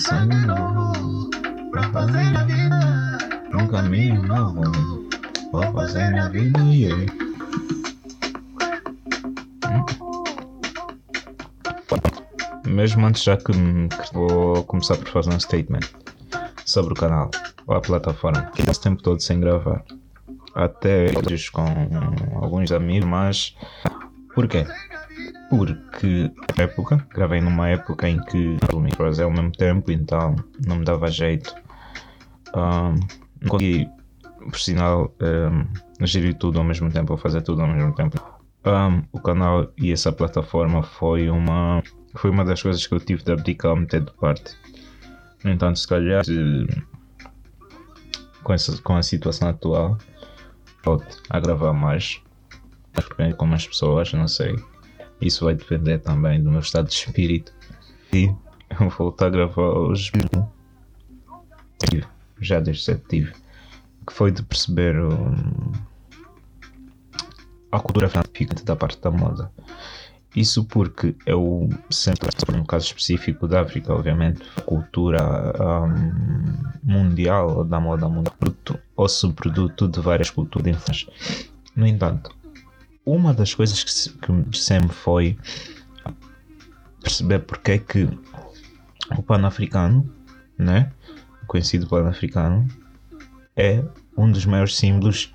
sonho novo. Pra fazer a vida. Um caminho novo. Vou fazer minha vida. Yeah. Mesmo antes, já que, que vou começar por fazer um statement sobre o canal ou a plataforma, que esse tempo todo sem gravar. Até hoje com alguns amigos, mas por quê? Porque época, gravei numa época em que me fazer ao mesmo tempo, então não me dava jeito. Um, não consegui, por sinal, um, gerir tudo ao mesmo tempo, fazer tudo ao mesmo tempo. Um, o canal e essa plataforma foi uma, foi uma das coisas que eu tive de abdicar, meter de parte. No entanto, se calhar, se, com, essa, com a situação atual, volto a gravar mais com mais pessoas, não sei. Isso vai depender também do meu estado de espírito. E eu volto a gravar hoje. Já desde cedo tive. Que foi de perceber um, a cultura fanática da parte da moda. Isso porque eu sempre, no caso específico da África, obviamente, cultura um, mundial da moda mundial, produto ou subproduto de várias culturas. No entanto, uma das coisas que, que sempre foi perceber porque é que o pan-africano, né, conhecido pan-africano, é um dos maiores símbolos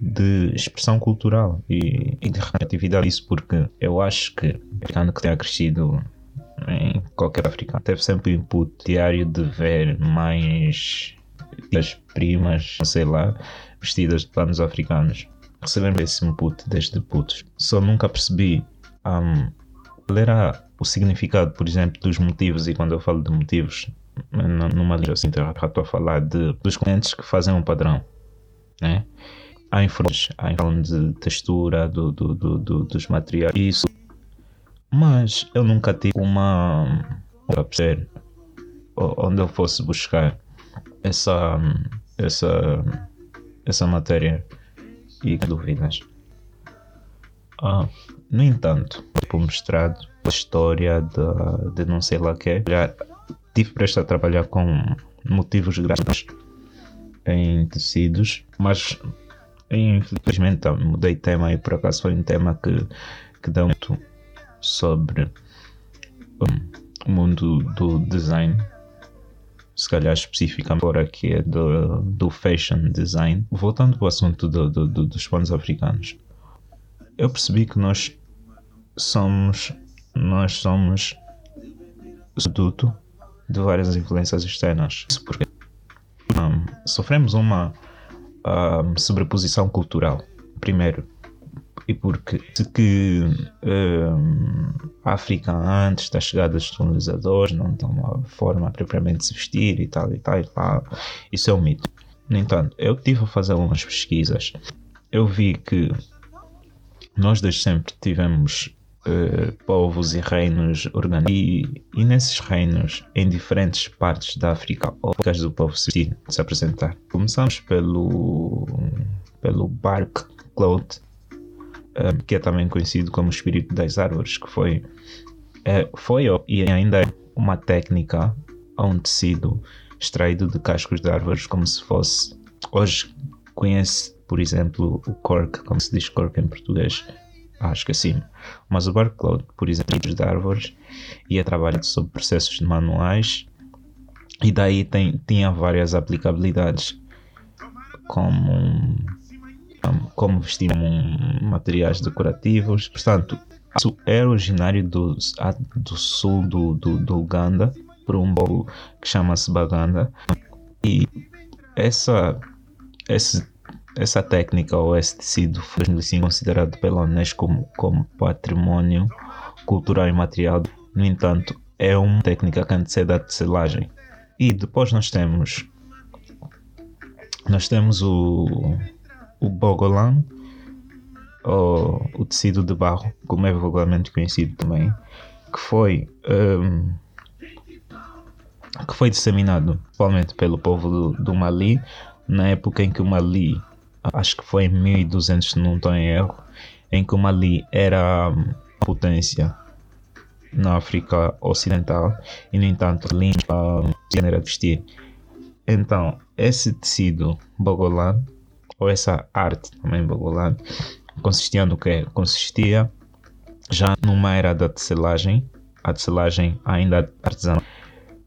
de expressão cultural e, e de representatividade. Isso porque eu acho que o africano que tenha crescido em qualquer africano teve sempre o input diário de ver mais das primas, sei lá, vestidas de panos africanos. Recebendo esse input desde putos. Só nunca percebi um, qual era o significado, por exemplo, dos motivos. E quando eu falo de motivos, numa assim, estou a falar de, dos clientes que fazem um padrão. Né? há informações, há informações de textura do, do, do, do, dos materiais, isso. Mas eu nunca tive uma. para perceber onde eu fosse buscar essa, essa, essa matéria e dúvidas. Ah, no entanto, por mostrado história de, de não sei lá que já tive prestes a trabalhar com motivos gráficos em tecidos, mas Infelizmente mudei de tema e por acaso foi um tema que, que dá muito sobre um, o mundo do design. Se calhar especificamente por aqui é do, do fashion design. Voltando para o assunto do, do, do, dos panos africanos. Eu percebi que nós somos nós somos produto de várias influências externas. Isso porque um, sofremos uma a sobreposição cultural. Primeiro, e porque que um, a África antes da chegada dos colonizadores não tem uma forma propriamente de se vestir e tal e tal e tal. Isso é um mito. No entanto, eu tive a fazer algumas pesquisas. Eu vi que nós desde sempre tivemos uh, povos e reinos organizados e, e, nesses reinos, em diferentes partes da África, épocas do povo se, se apresentar. Começamos pelo, pelo Bark Cloth, um, que é também conhecido como espírito das árvores, que foi, é, foi e ainda é uma técnica a um tecido extraído de cascos de árvores, como se fosse. Hoje conhece, por exemplo, o cork, como se diz cork em português, acho que assim. Mas o Barcloud, por exemplo, de árvores, ia trabalhar sobre processos manuais e daí tem, tinha várias aplicabilidades, como, como vestir materiais decorativos. Portanto, isso é originário do, do sul do, do, do Uganda, por um povo que chama-se Baganda. E essa, esse essa técnica ou esse tecido foi assim, considerado pela Unesco como, como patrimônio cultural e material. No entanto, é uma técnica que antecede a tecelagem. E depois nós temos nós temos o, o bogolan, ou o tecido de barro, como é vulgarmente conhecido também, que foi um, que foi disseminado principalmente pelo povo do, do, Mali na época em que o Mali, acho que foi em 1200 se não estou em erro, em que o Mali era potência na África Ocidental e no entanto limpa de vestir. Então, esse tecido bogolano, ou essa arte também bogolano, consistia no que? Consistia já numa era da tecelagem, a tecelagem ainda artesanal,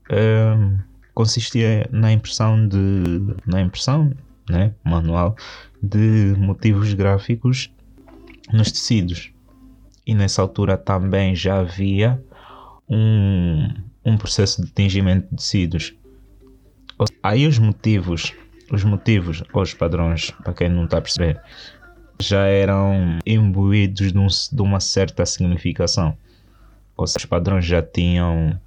um, consistia na impressão de na impressão né, manual de motivos gráficos nos tecidos. E nessa altura também já havia um, um processo de tingimento de tecidos. Aí os motivos os motivos ou os padrões para quem não está a perceber já eram imbuídos de, um, de uma certa significação. Ou seja, os padrões já tinham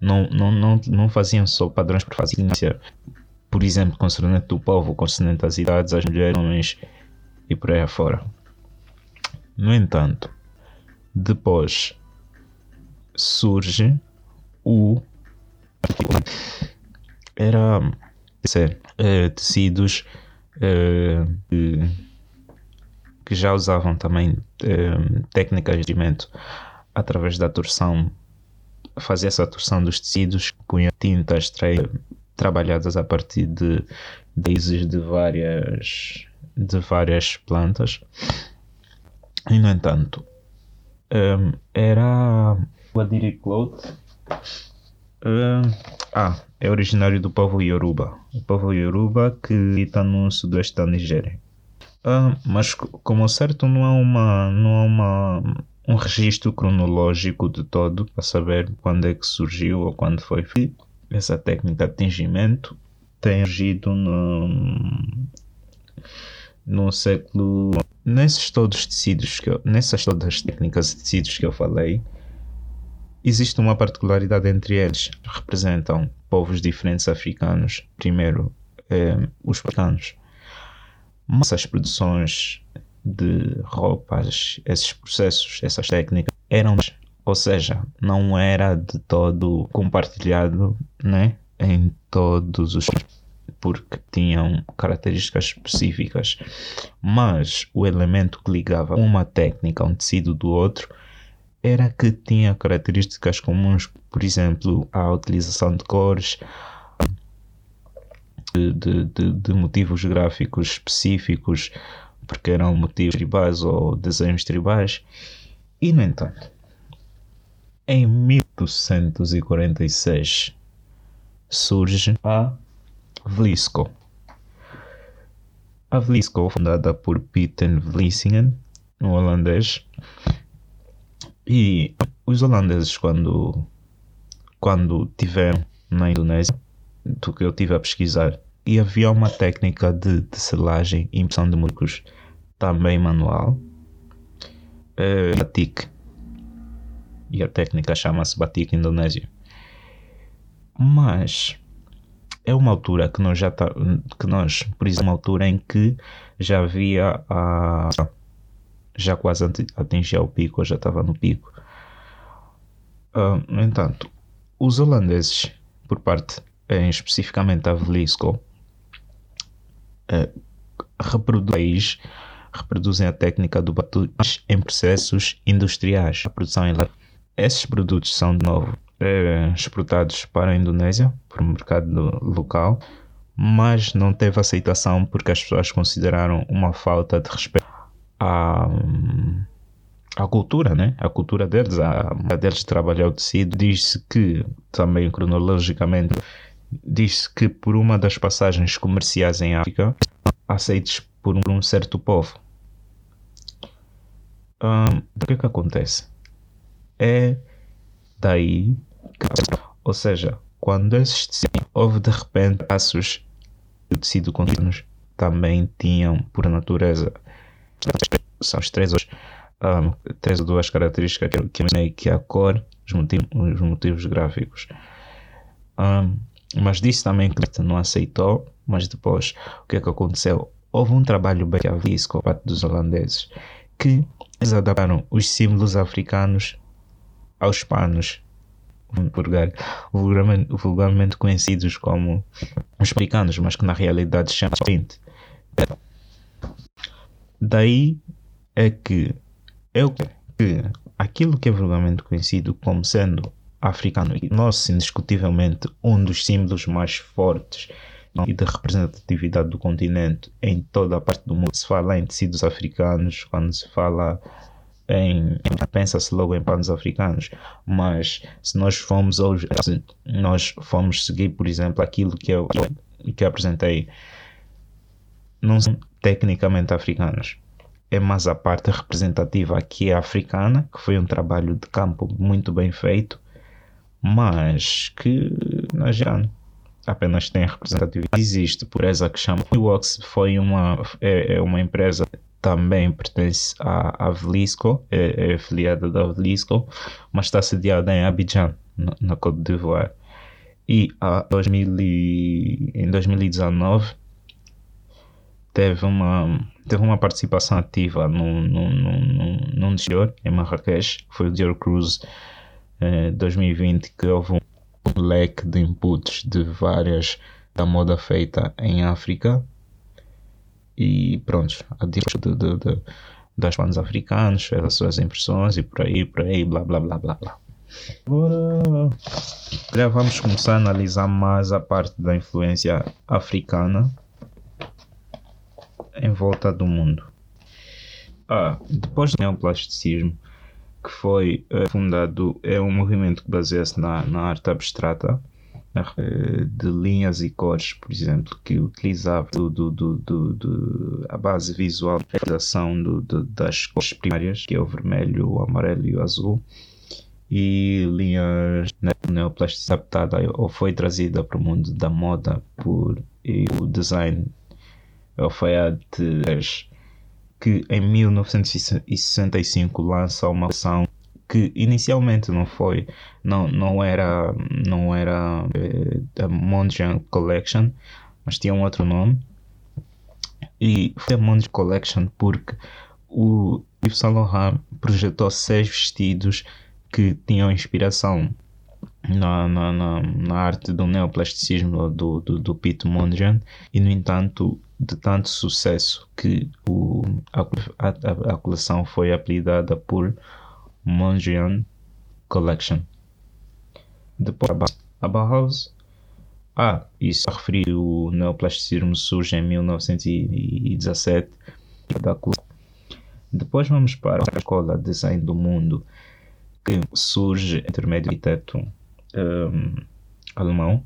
não, não, não, não faziam só padrões por fazer por exemplo, concernente do povo, concernente às idades, às mulheres, homens e por aí afora. No entanto, depois surge o era dizer, uh, tecidos uh, que já usavam também uh, técnicas de movimento através da torção fazer essa torção dos tecidos com tintas trabalhadas a partir de raízes de várias de várias plantas. E no entanto um, era o Adiri Cloth um, ah, é originário do povo Yoruba. O povo Yoruba que está no sudoeste da Nigéria. Um, mas como certo não há uma não há uma um registro cronológico de todo para saber quando é que surgiu ou quando foi feito. Essa técnica de tingimento tem surgido no, no século. Nesses todos tecidos que eu, nessas todas as técnicas de tecidos que eu falei, existe uma particularidade entre eles. Representam povos diferentes africanos. Primeiro, eh, os africanos. Mas as produções de roupas, esses processos, essas técnicas eram, ou seja, não era de todo compartilhado, né, em todos os porque tinham características específicas, mas o elemento que ligava uma técnica a um tecido do outro era que tinha características comuns, por exemplo, a utilização de cores, de, de, de, de motivos gráficos específicos, porque eram motivos tribais ou desenhos tribais. E, no entanto, em 1846 surge a Vlisco. A Vlisco, fundada por Pieter Vlissingen, um holandês, e os holandeses, quando, quando tiveram na Indonésia, do que eu tive a pesquisar, e havia uma técnica de, selagem e impressão de músicos também manual, é, batik. E a técnica chama-se batik indonésio. Mas é uma altura que nós já tá, que nós, por exemplo, uma altura em que já havia a já quase atingia o pico, já estava no pico. Uh, no entanto, os holandeses, por parte, em, especificamente a Velisco, uh, reproduz reproduzem a técnica do batu em processos industriais. A produção em Esses produtos são, de novo, é, exportados para a Indonésia, para o mercado local, mas não teve aceitação porque as pessoas consideraram uma falta de respeito à, à cultura, né? A cultura deles, a, a deles trabalhar o tecido. Diz-se que, também cronologicamente, diz-se que por uma das passagens comerciais em África, aceitos por um certo povo. Um, o que é que acontece? É daí ou seja, quando esses tecidos, houve de repente passos de tecido contínuos também tinham por natureza são os três, um, três ou duas características que eu mencionei que é a cor, os motivos, os motivos gráficos. Um, mas disse também que não aceitou. Mas depois, o que é que aconteceu? Houve um trabalho bem aviso por parte dos holandeses que eles adaptaram os símbolos africanos aos panos vulgarmente, vulgarmente conhecidos como os africanos, mas que na realidade chamam-se Daí é que eu que aquilo que é vulgarmente conhecido como sendo africano e nós indiscutivelmente um dos símbolos mais fortes e de representatividade do continente em toda a parte do mundo. Se fala em tecidos africanos, quando se fala em, pensa-se logo em panos africanos, mas se nós formos hoje, se nós formos seguir, por exemplo, aquilo que eu, que eu apresentei, não são tecnicamente africanos, é mais a parte representativa que é africana, que foi um trabalho de campo muito bem feito, mas que na geral apenas tem representatividade. Existe, por essa que chama Wilcox, foi uma, é, é uma empresa também pertence à, à Velisco, é, é afiliada da Velisco, mas está sediada em Abidjan, na, Côte d'Ivoire. E a 2000 e, em 2019 teve uma, teve uma participação ativa num, num, num, num exterior, em Marrakech, foi o Dior Cruise eh, 2020, que houve um leque de inputs de várias da moda feita em África e pronto, a de, de, de, das bandas africanos, fez as suas impressões e por aí, por aí, blá blá blá blá blá. Agora, agora vamos começar a analisar mais a parte da influência africana em volta do mundo. Ah, depois do neoplasticismo, que foi uh, fundado, é um movimento que baseia-se na, na arte abstrata, eh, de linhas e cores, por exemplo, que utilizava do, do, do, do a base visual da realização das cores primárias, que é o vermelho, o amarelo e o azul, e linhas neoplásticas adaptada ou foi trazida para o mundo da moda por o design alfaiate que em 1965 lança uma coleção que inicialmente não foi, não, não era, não era uh, a Mondrian Collection, mas tinha um outro nome. E foi a Mondrian Collection porque o Yves Saint Laurent projetou seis vestidos que tinham inspiração na, na, na, na arte do neoplasticismo do, do, do Pete Mondrian e no entanto de tanto sucesso que o, a, a, a coleção foi apelidada por Mondrian Collection. Depois, a Bauhaus. Ah, isso a referir o neoplasticismo surge em 1917. Depois vamos para a escola de design do mundo que surge entre o arquiteto um, alemão.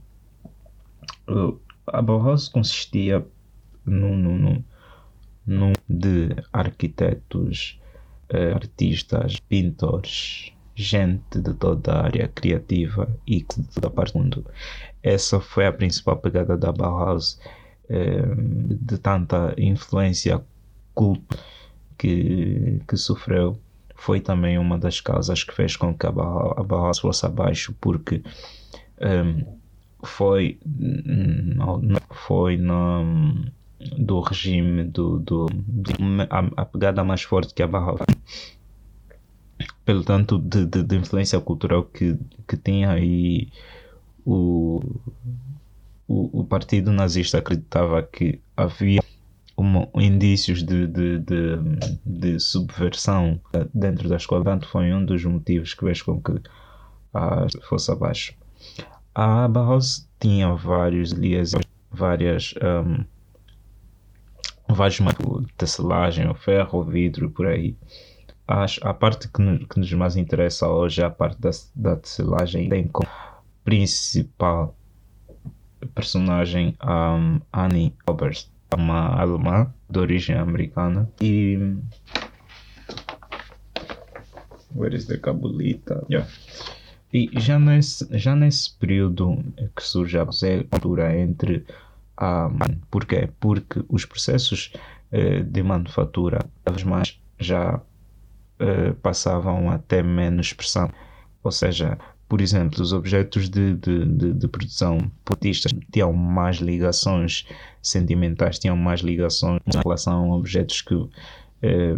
A Bauhaus consistia num, num, num de arquitetos artistas, pintores, gente de toda a área criativa e de toda a parte do mundo. Essa foi a principal pegada da Bauhaus, uh, de tanta influência culpa que, que sofreu. Foi também uma das causas que fez com que a Bauhaus, fosse abaixo, porque eh, foi, foi na do regime do, do a, a, pegada mais forte que a Barra pelo tanto de, de, de, influência cultural que, que tinha e o, o, o, partido nazista acreditava que havia uma, indícios de, de, de, de, subversão dentro da escola, portanto foi um dos motivos que fez com que a fosse abaixo. A Bauhaus tinha vários várias um, vários materiais, tecelagem, o ferro, o vidro por aí. Acho, a parte que que nos mais interessa hoje é a parte da, da tecelagem. Tem como principal personagem um, Annie Oberst, uma alemã de origem americana. E. Where is the cabulita? Yeah. E já nesse, já nesse período que surge a cultura entre um, porquê? Porque os processos uh, de manufatura cada vez mais já uh, passavam a ter menos pressão. Ou seja, por exemplo, os objetos de, de, de, de produção portistas tinham mais ligações sentimentais, tinham mais ligações em relação a objetos que eh,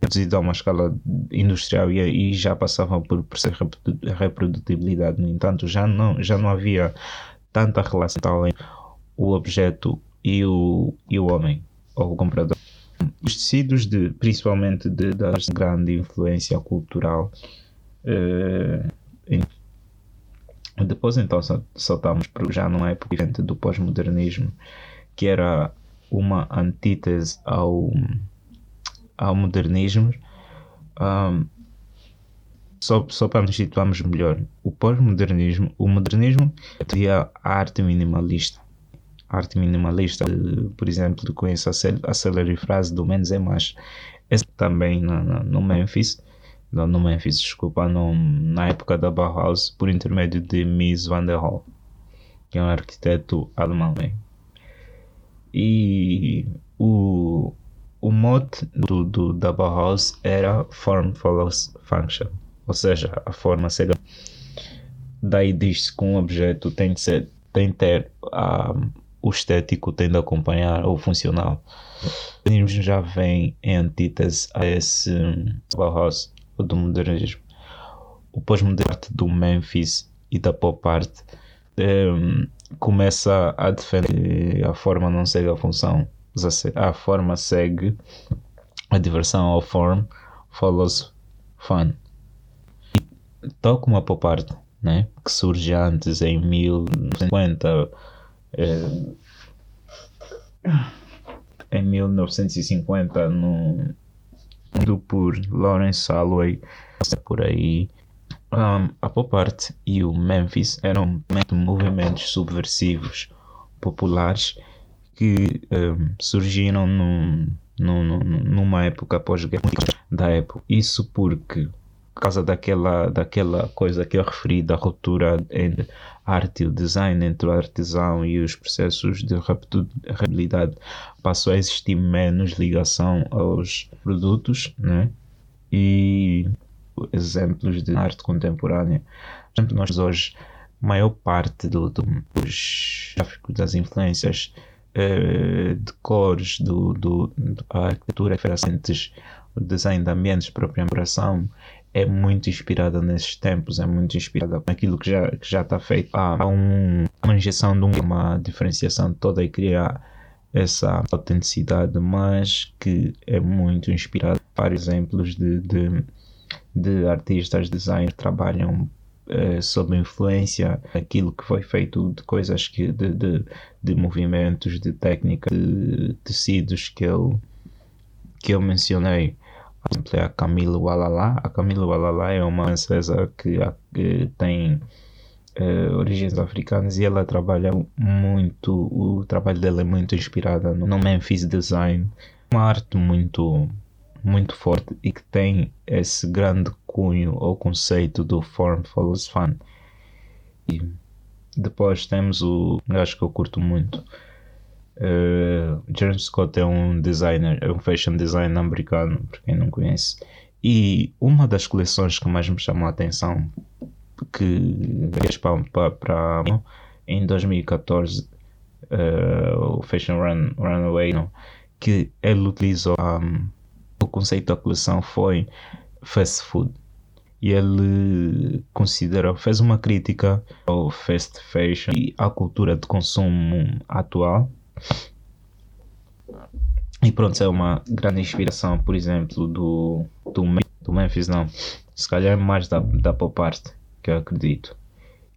produzidos a uma escala industrial e, e já passavam por processo de reprodutibilidade. No entanto, já não, já não havia tanta relação entre o objeto e o, e o homem, ou o comprador. Os tecidos, de, principalmente de, da grande influência cultural, eh, depois então saltamos para já numa época diferente do pós-modernismo, que era uma antítese ao, ao modernismo. Um, só, só para nos situarmos melhor, o pós-modernismo, o modernismo teria a arte minimalista. A arte minimalista, por exemplo, conheço a, a célere frase do menos é mais. Essa também no Memphis, não, no Memphis, desculpa, no, na época da Bauhaus, por intermédio de Mies van der Rohe, que é um arquiteto alemão. Né? E o, o mote do, do, da Bauhaus era Form follows Function, ou seja, a forma segue. Daí diz-se que um objeto tem de ser, tem de ter um, o estético tem de acompanhar o funcional. O já vem em antítese a esse Bauhaus do modernismo. O pós-moderno do Memphis e da pop art um, começa a defender a forma não segue a função, a forma segue a diversão ao form follows fun. Tal como a pop art, né, que surge antes em 1950, eh, em 1950 no do por Lawrence Holloway, por aí. Um, a pop art e o Memphis eram movimentos subversivos populares que um, surgiram num, num, numa época pós-guerra da época. Isso porque por causa daquela, daquela coisa que eu referi, da ruptura entre arte e o design, entre o artesão e os processos de reputabilidade, passou a existir menos ligação aos produtos, né? E exemplos de arte contemporânea. Por exemplo, nós hoje, maior parte do, do, dos gráficos, das influências eh, de cores, do, do, da arquitetura referentes, o design de ambientes, própria operação, é muito inspirada nesses tempos, é muito inspirada naquilo que já que já está feito. Há um, uma injeção de uma diferenciação toda e criar essa autenticidade, mas que é muito inspirada. Vários exemplos de, de, de artistas, designers que trabalham eh, sob influência daquilo que foi feito de coisas que de, de, de movimentos, de técnicas, de tecidos que eu que eu mencionei por exemplo, é a Camila Walala. A Camila Walala é uma francesa que, que tem uh, origens africanas e ela trabalha muito, o trabalho dela é muito inspirado no Memphis Design, uma arte muito, muito forte e que tem esse grande cunho ou conceito do Form Follows Fun. E depois temos o acho que eu curto muito Uh, James Scott é um designer, é um fashion designer americano, para quem não conhece. E uma das coleções que mais me chamou a atenção, que fez para, em 2014, uh, eh, o Fashion Run, Runaway, não, que ele utilizou um, o conceito da coleção foi fast food. E ele considerou, fez uma crítica ao fast fashion e à cultura de consumo atual e pronto, é uma grande inspiração, por exemplo, do, do, do Memphis, não. Se calhar mais da, da pop art, que eu acredito.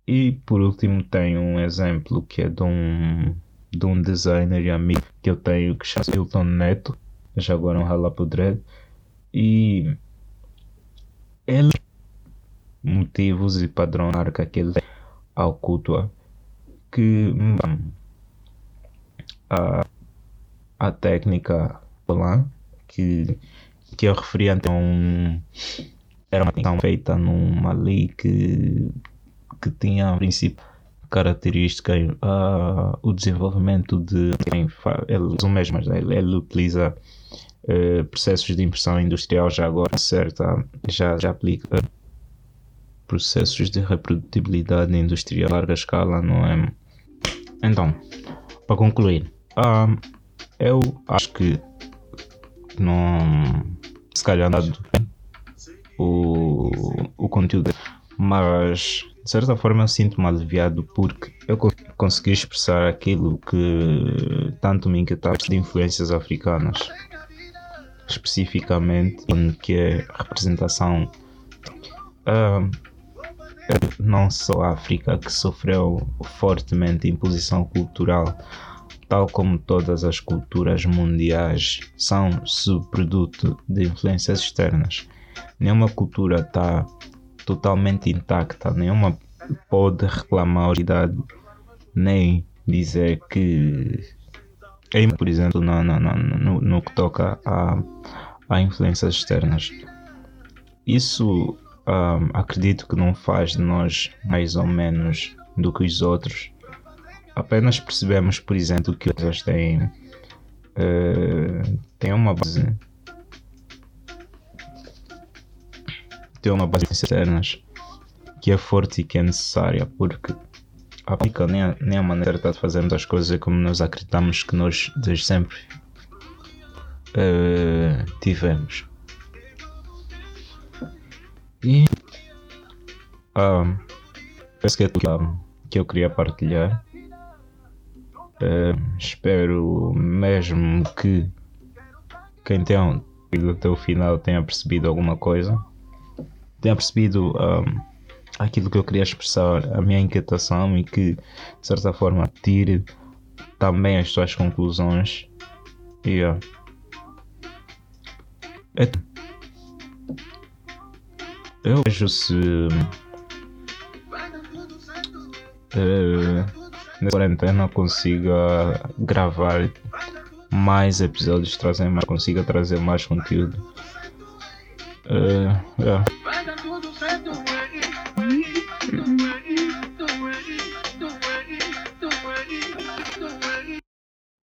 E por último, tem um exemplo que é de um, de um designer e amigo que eu tenho que chama Hilton Neto. Já agora um rala pro Dread. E ele motivos e padrão marca que ele ao culto que a a técnica lá, que, que eu referi antes, um, era uma técnica feita numa lei que, que tinha, a princípio, característica uh, o desenvolvimento de ele, o mesmo, ele, ele utiliza uh, processos de impressão industrial já agora certa já, já aplica processos de reprodutibilidade industrial a larga escala, não é? Então, para concluir, um, eu acho que não se calhar dado o, o conteúdo, mas de certa forma eu sinto-me aliviado porque eu consegui expressar aquilo que tanto me inquietava de influências africanas, especificamente que é representação não só a África que sofreu fortemente imposição cultural, tal como todas as culturas mundiais são subproduto de influências externas. Nenhuma cultura está totalmente intacta, nenhuma pode reclamar a idade nem dizer que, por exemplo, no, no, no, no que toca a, a influências externas. Isso um, acredito que não faz de nós mais ou menos do que os outros. Apenas percebemos, por exemplo, que eles têm, uh, têm uma base. Tem uma base externas que é forte e que é necessária, porque a única nem a, nem a maneira de fazermos as coisas é como nós acreditamos que nós desde sempre uh, tivemos. E um, penso que é tudo que eu queria partilhar. Uh, espero mesmo que quem tenha ido até o final tenha percebido alguma coisa. Tenha percebido um, aquilo que eu queria expressar, a minha inquietação e que de certa forma tire também as suas conclusões. Yeah. é eu vejo se. Uh, nessa quarentena consiga gravar mais episódios, trazer mais, consiga trazer mais conteúdo. Uh, yeah.